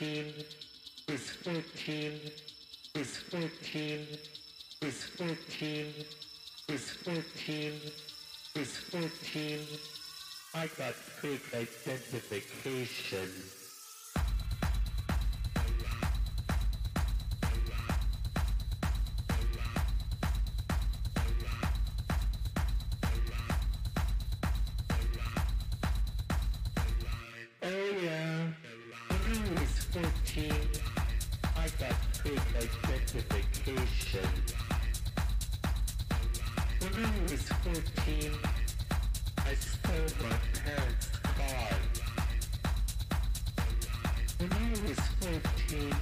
is 14, is 14, is 14, is 14, is 14, is 14. I got fake identification. When I was 14, I stole my parents' car. When mm, I was 14,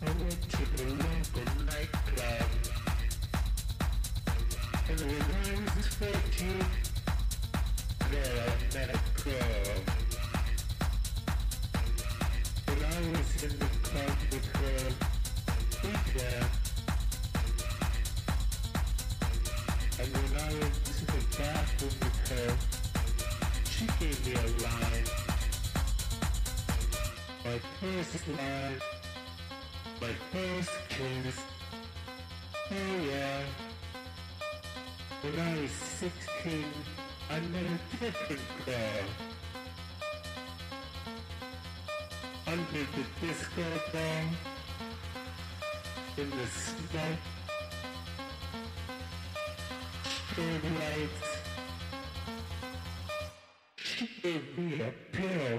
I went to the local nightclub. Mm, and when I was 14, there I met a girl. Under the disco ball, in the lights, she gave me a pill.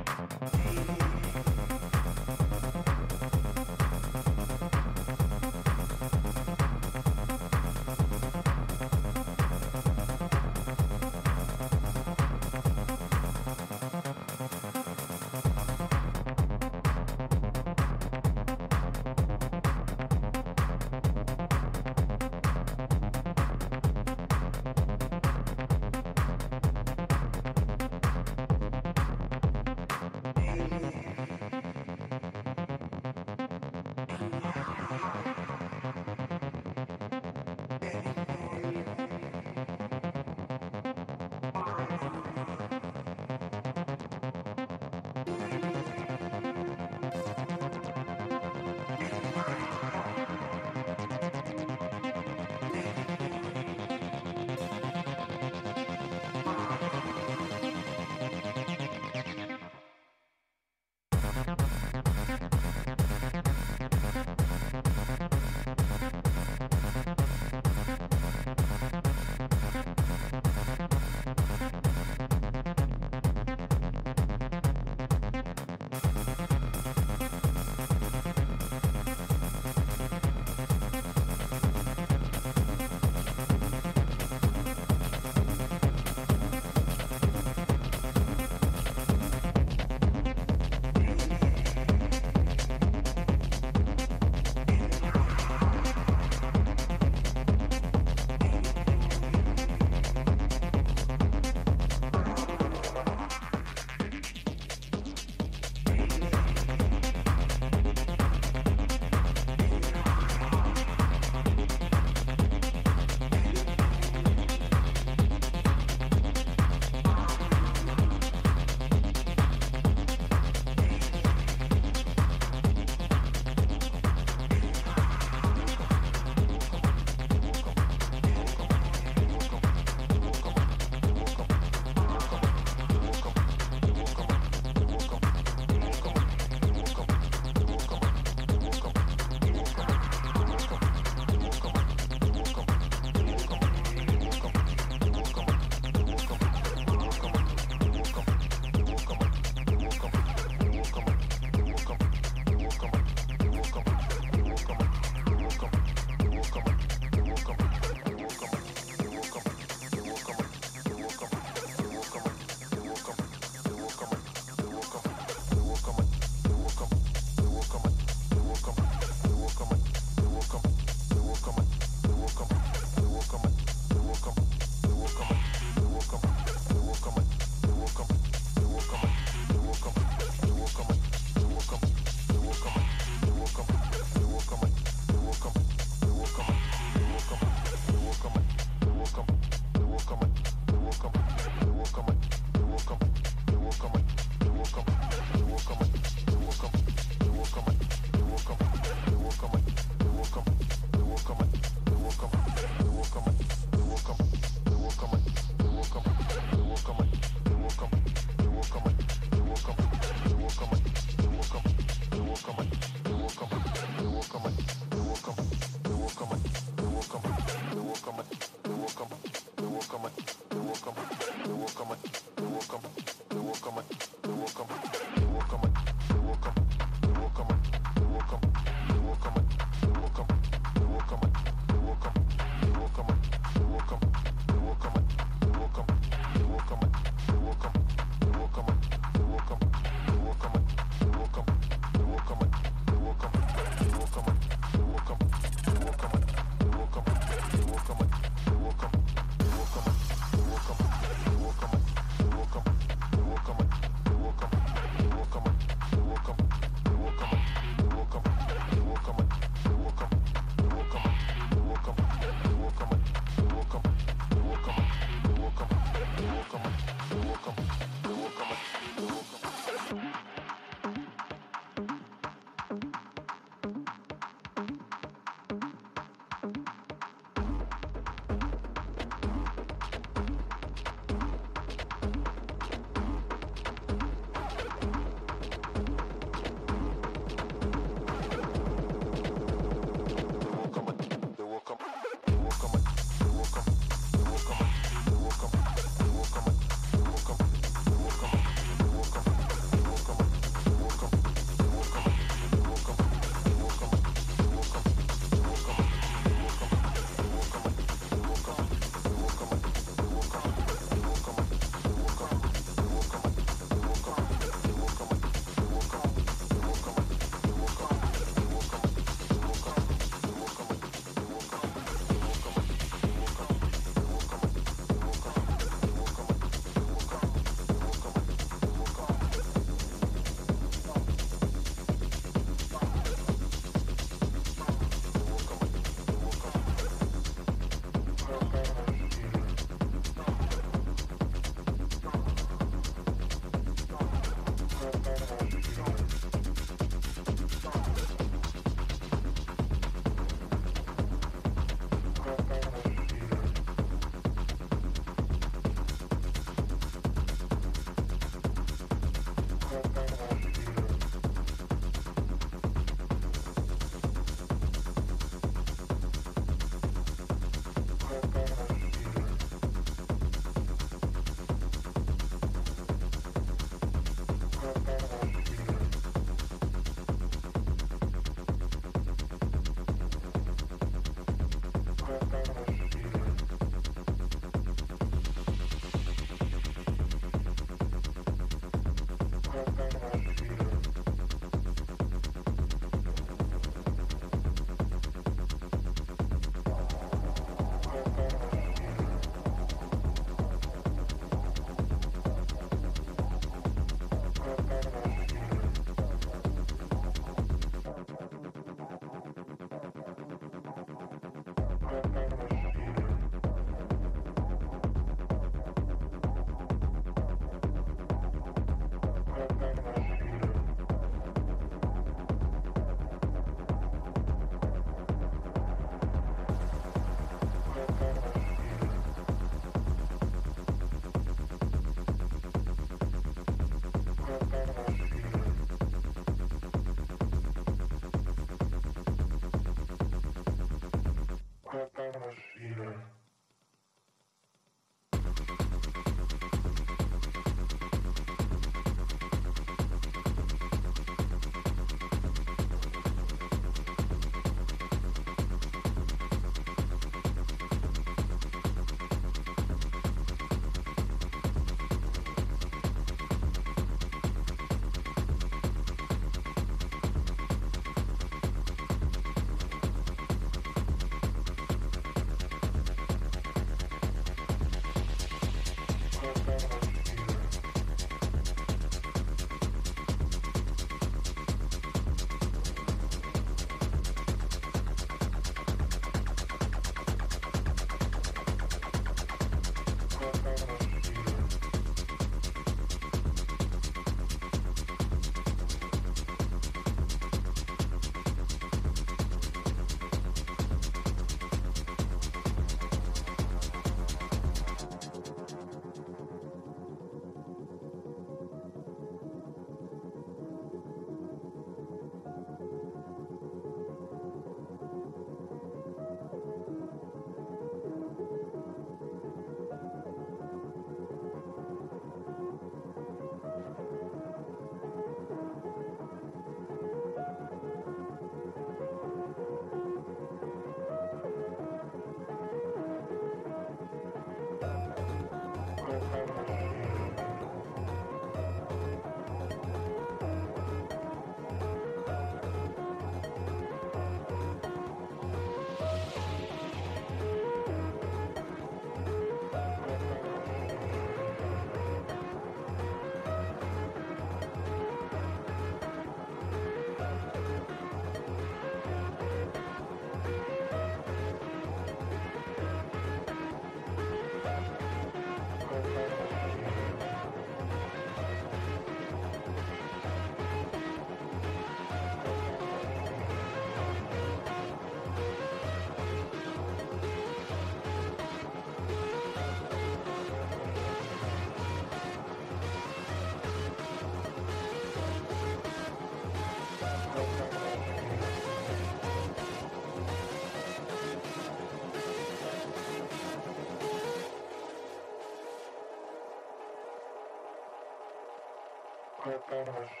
Thank you.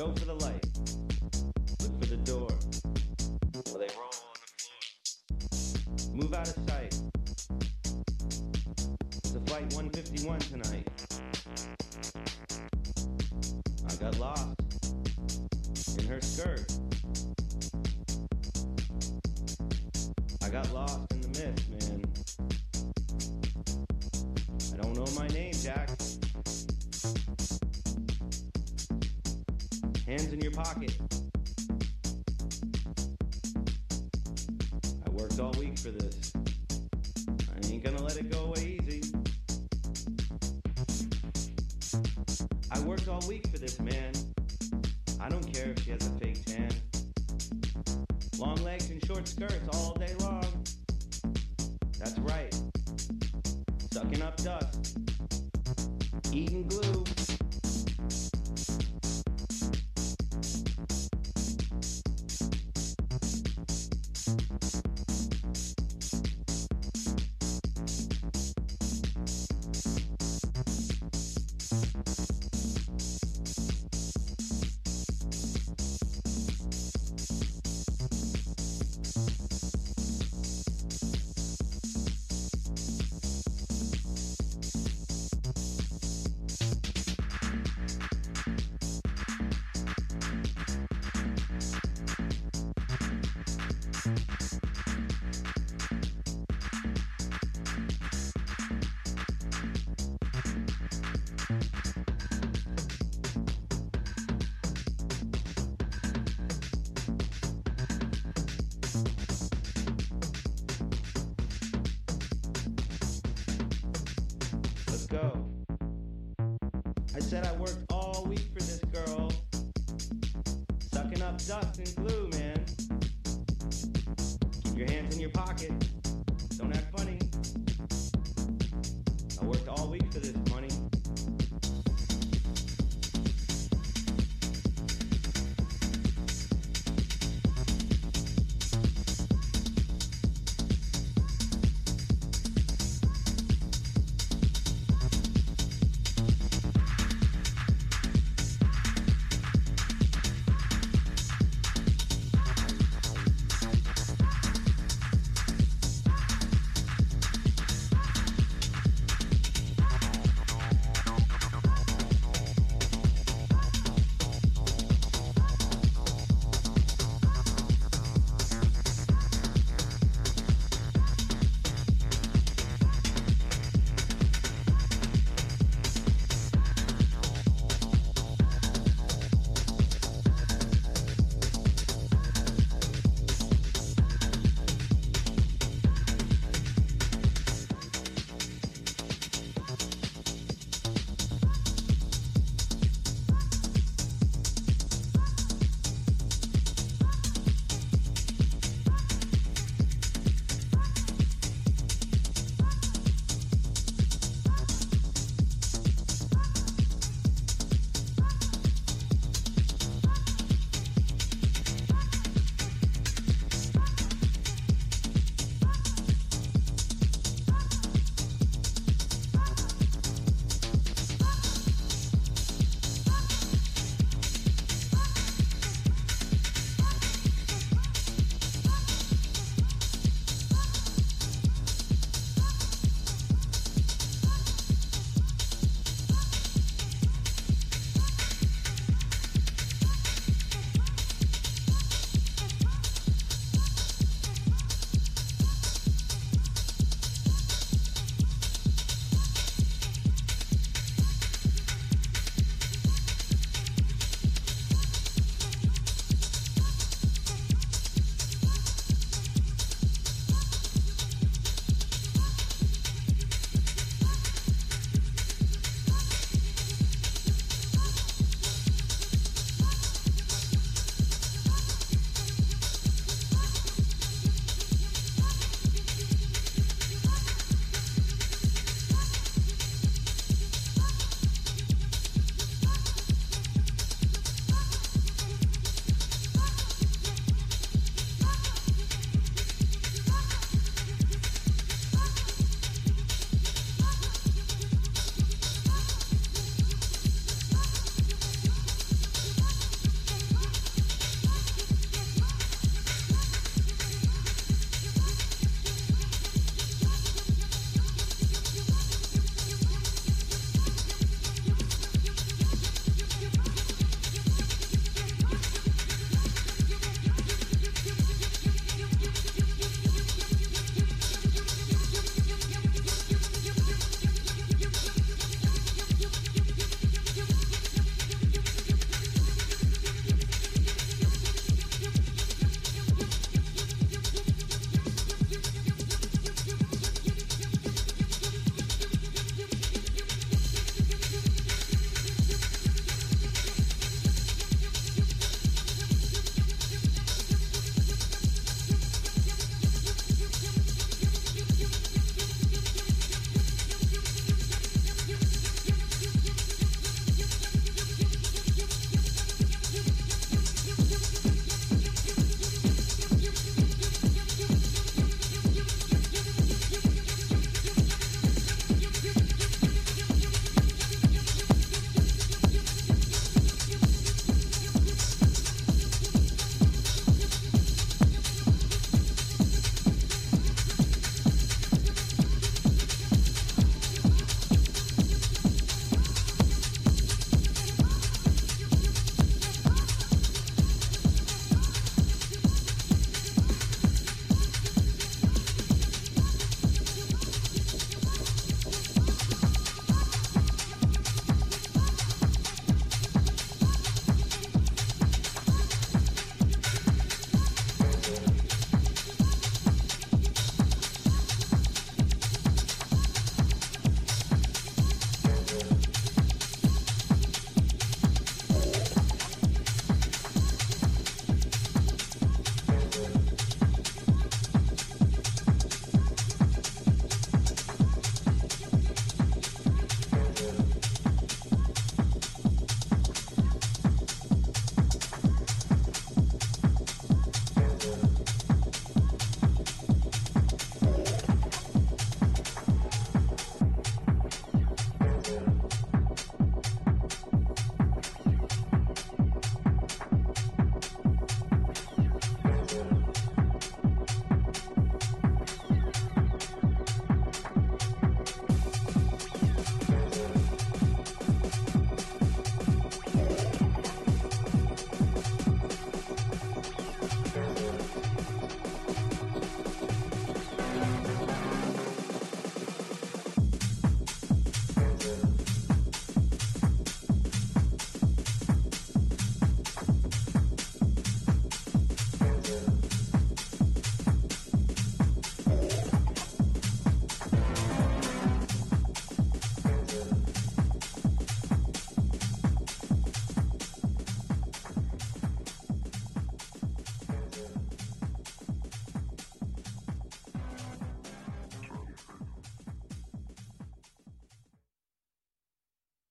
Go for the light. Look for the door. Or they roll on the floor. Move out of sight. It's a flight 151 tonight. I got lost in her skirt. I got lost Hands in your pocket. Said I worked all week for this girl. Sucking up dust and glue, man. Keep your hands in your pocket.